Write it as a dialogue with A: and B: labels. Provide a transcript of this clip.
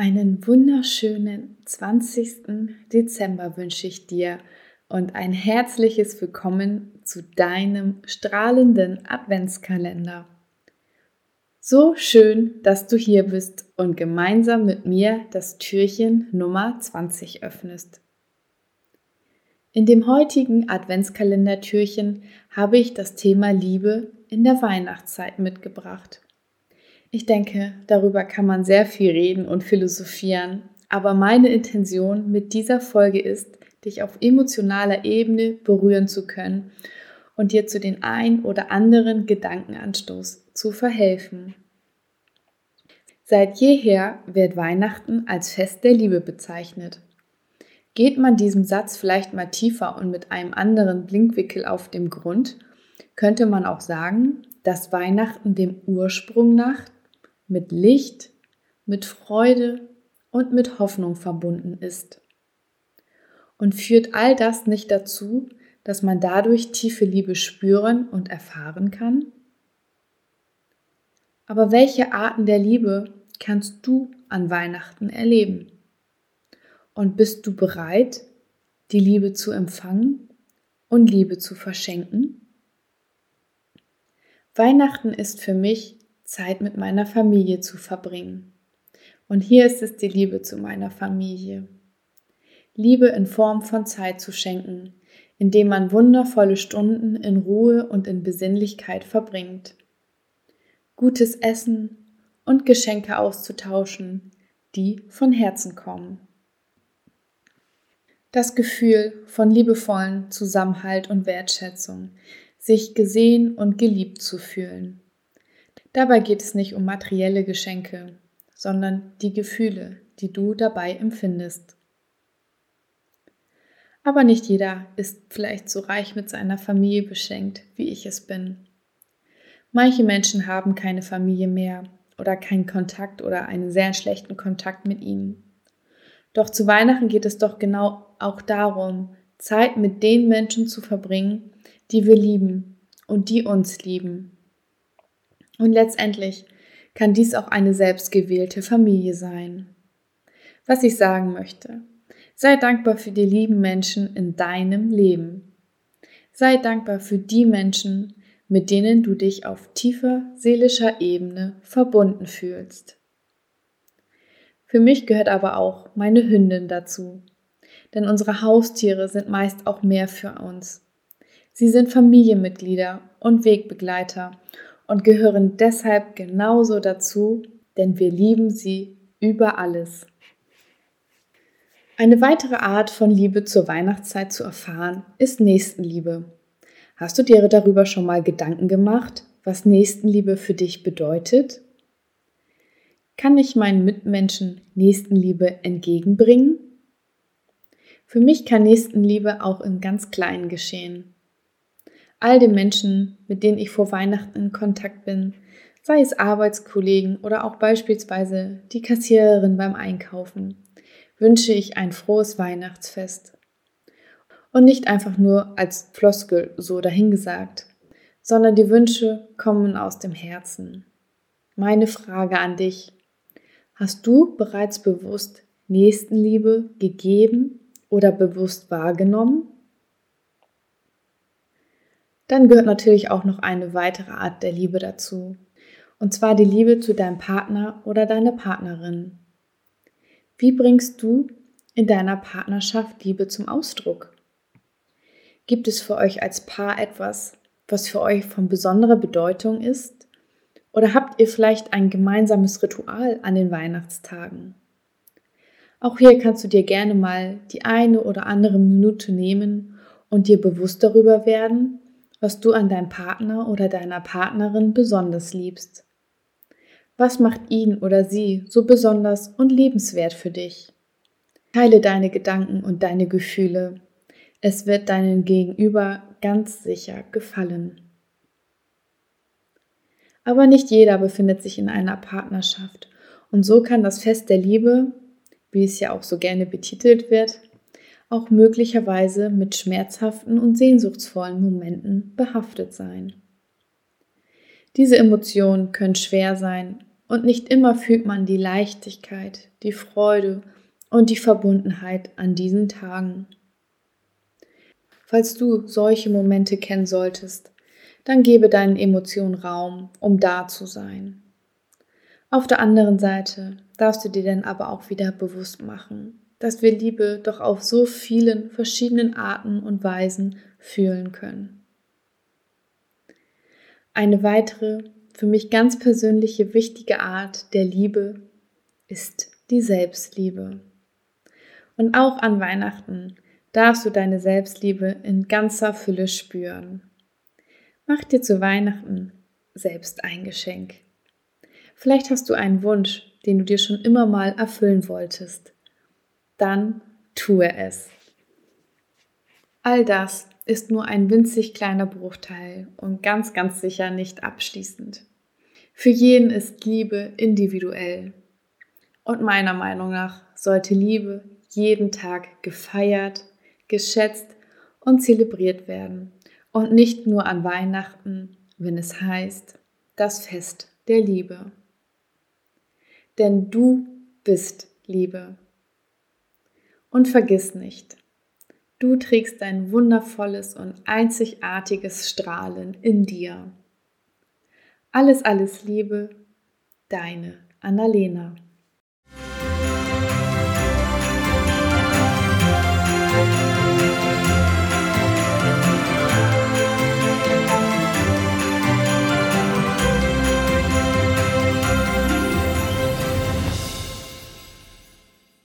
A: Einen wunderschönen 20. Dezember wünsche ich dir und ein herzliches Willkommen zu deinem strahlenden Adventskalender. So schön, dass du hier bist und gemeinsam mit mir das Türchen Nummer 20 öffnest. In dem heutigen Adventskalender-Türchen habe ich das Thema Liebe in der Weihnachtszeit mitgebracht. Ich denke, darüber kann man sehr viel reden und philosophieren, aber meine Intention mit dieser Folge ist, dich auf emotionaler Ebene berühren zu können und dir zu den ein oder anderen Gedankenanstoß zu verhelfen. Seit jeher wird Weihnachten als Fest der Liebe bezeichnet. Geht man diesem Satz vielleicht mal tiefer und mit einem anderen Blinkwickel auf dem Grund, könnte man auch sagen, dass Weihnachten dem Ursprung nach mit Licht, mit Freude und mit Hoffnung verbunden ist. Und führt all das nicht dazu, dass man dadurch tiefe Liebe spüren und erfahren kann? Aber welche Arten der Liebe kannst du an Weihnachten erleben? Und bist du bereit, die Liebe zu empfangen und Liebe zu verschenken? Weihnachten ist für mich Zeit mit meiner Familie zu verbringen. Und hier ist es die Liebe zu meiner Familie. Liebe in Form von Zeit zu schenken, indem man wundervolle Stunden in Ruhe und in Besinnlichkeit verbringt. Gutes Essen und Geschenke auszutauschen, die von Herzen kommen. Das Gefühl von liebevollen Zusammenhalt und Wertschätzung, sich gesehen und geliebt zu fühlen. Dabei geht es nicht um materielle Geschenke, sondern die Gefühle, die du dabei empfindest. Aber nicht jeder ist vielleicht so reich mit seiner Familie beschenkt, wie ich es bin. Manche Menschen haben keine Familie mehr oder keinen Kontakt oder einen sehr schlechten Kontakt mit ihnen. Doch zu Weihnachten geht es doch genau auch darum, Zeit mit den Menschen zu verbringen, die wir lieben und die uns lieben. Und letztendlich kann dies auch eine selbstgewählte Familie sein. Was ich sagen möchte, sei dankbar für die lieben Menschen in deinem Leben. Sei dankbar für die Menschen, mit denen du dich auf tiefer seelischer Ebene verbunden fühlst. Für mich gehört aber auch meine Hündin dazu, denn unsere Haustiere sind meist auch mehr für uns. Sie sind Familienmitglieder und Wegbegleiter und gehören deshalb genauso dazu, denn wir lieben sie über alles. Eine weitere Art von Liebe zur Weihnachtszeit zu erfahren ist Nächstenliebe. Hast du dir darüber schon mal Gedanken gemacht, was Nächstenliebe für dich bedeutet? Kann ich meinen Mitmenschen Nächstenliebe entgegenbringen? Für mich kann Nächstenliebe auch im ganz Kleinen geschehen all den Menschen, mit denen ich vor Weihnachten in Kontakt bin, sei es Arbeitskollegen oder auch beispielsweise die Kassiererin beim Einkaufen, wünsche ich ein frohes Weihnachtsfest. Und nicht einfach nur als Floskel so dahingesagt, sondern die Wünsche kommen aus dem Herzen. Meine Frage an dich, hast du bereits bewusst Nächstenliebe gegeben oder bewusst wahrgenommen? Dann gehört natürlich auch noch eine weitere Art der Liebe dazu. Und zwar die Liebe zu deinem Partner oder deiner Partnerin. Wie bringst du in deiner Partnerschaft Liebe zum Ausdruck? Gibt es für euch als Paar etwas, was für euch von besonderer Bedeutung ist? Oder habt ihr vielleicht ein gemeinsames Ritual an den Weihnachtstagen? Auch hier kannst du dir gerne mal die eine oder andere Minute nehmen und dir bewusst darüber werden, was du an deinem Partner oder deiner Partnerin besonders liebst. Was macht ihn oder sie so besonders und liebenswert für dich? Teile deine Gedanken und deine Gefühle. Es wird deinem Gegenüber ganz sicher gefallen. Aber nicht jeder befindet sich in einer Partnerschaft und so kann das Fest der Liebe, wie es ja auch so gerne betitelt wird, auch möglicherweise mit schmerzhaften und sehnsuchtsvollen Momenten behaftet sein. Diese Emotionen können schwer sein und nicht immer fühlt man die Leichtigkeit, die Freude und die Verbundenheit an diesen Tagen. Falls du solche Momente kennen solltest, dann gebe deinen Emotionen Raum, um da zu sein. Auf der anderen Seite darfst du dir dann aber auch wieder bewusst machen, dass wir Liebe doch auf so vielen verschiedenen Arten und Weisen fühlen können. Eine weitere, für mich ganz persönliche wichtige Art der Liebe ist die Selbstliebe. Und auch an Weihnachten darfst du deine Selbstliebe in ganzer Fülle spüren. Mach dir zu Weihnachten selbst ein Geschenk. Vielleicht hast du einen Wunsch, den du dir schon immer mal erfüllen wolltest. Dann tue es. All das ist nur ein winzig kleiner Bruchteil und ganz, ganz sicher nicht abschließend. Für jeden ist Liebe individuell. Und meiner Meinung nach sollte Liebe jeden Tag gefeiert, geschätzt und zelebriert werden. Und nicht nur an Weihnachten, wenn es heißt, das Fest der Liebe. Denn du bist Liebe. Und vergiss nicht, du trägst dein wundervolles und einzigartiges Strahlen in dir. Alles, alles Liebe, deine Annalena.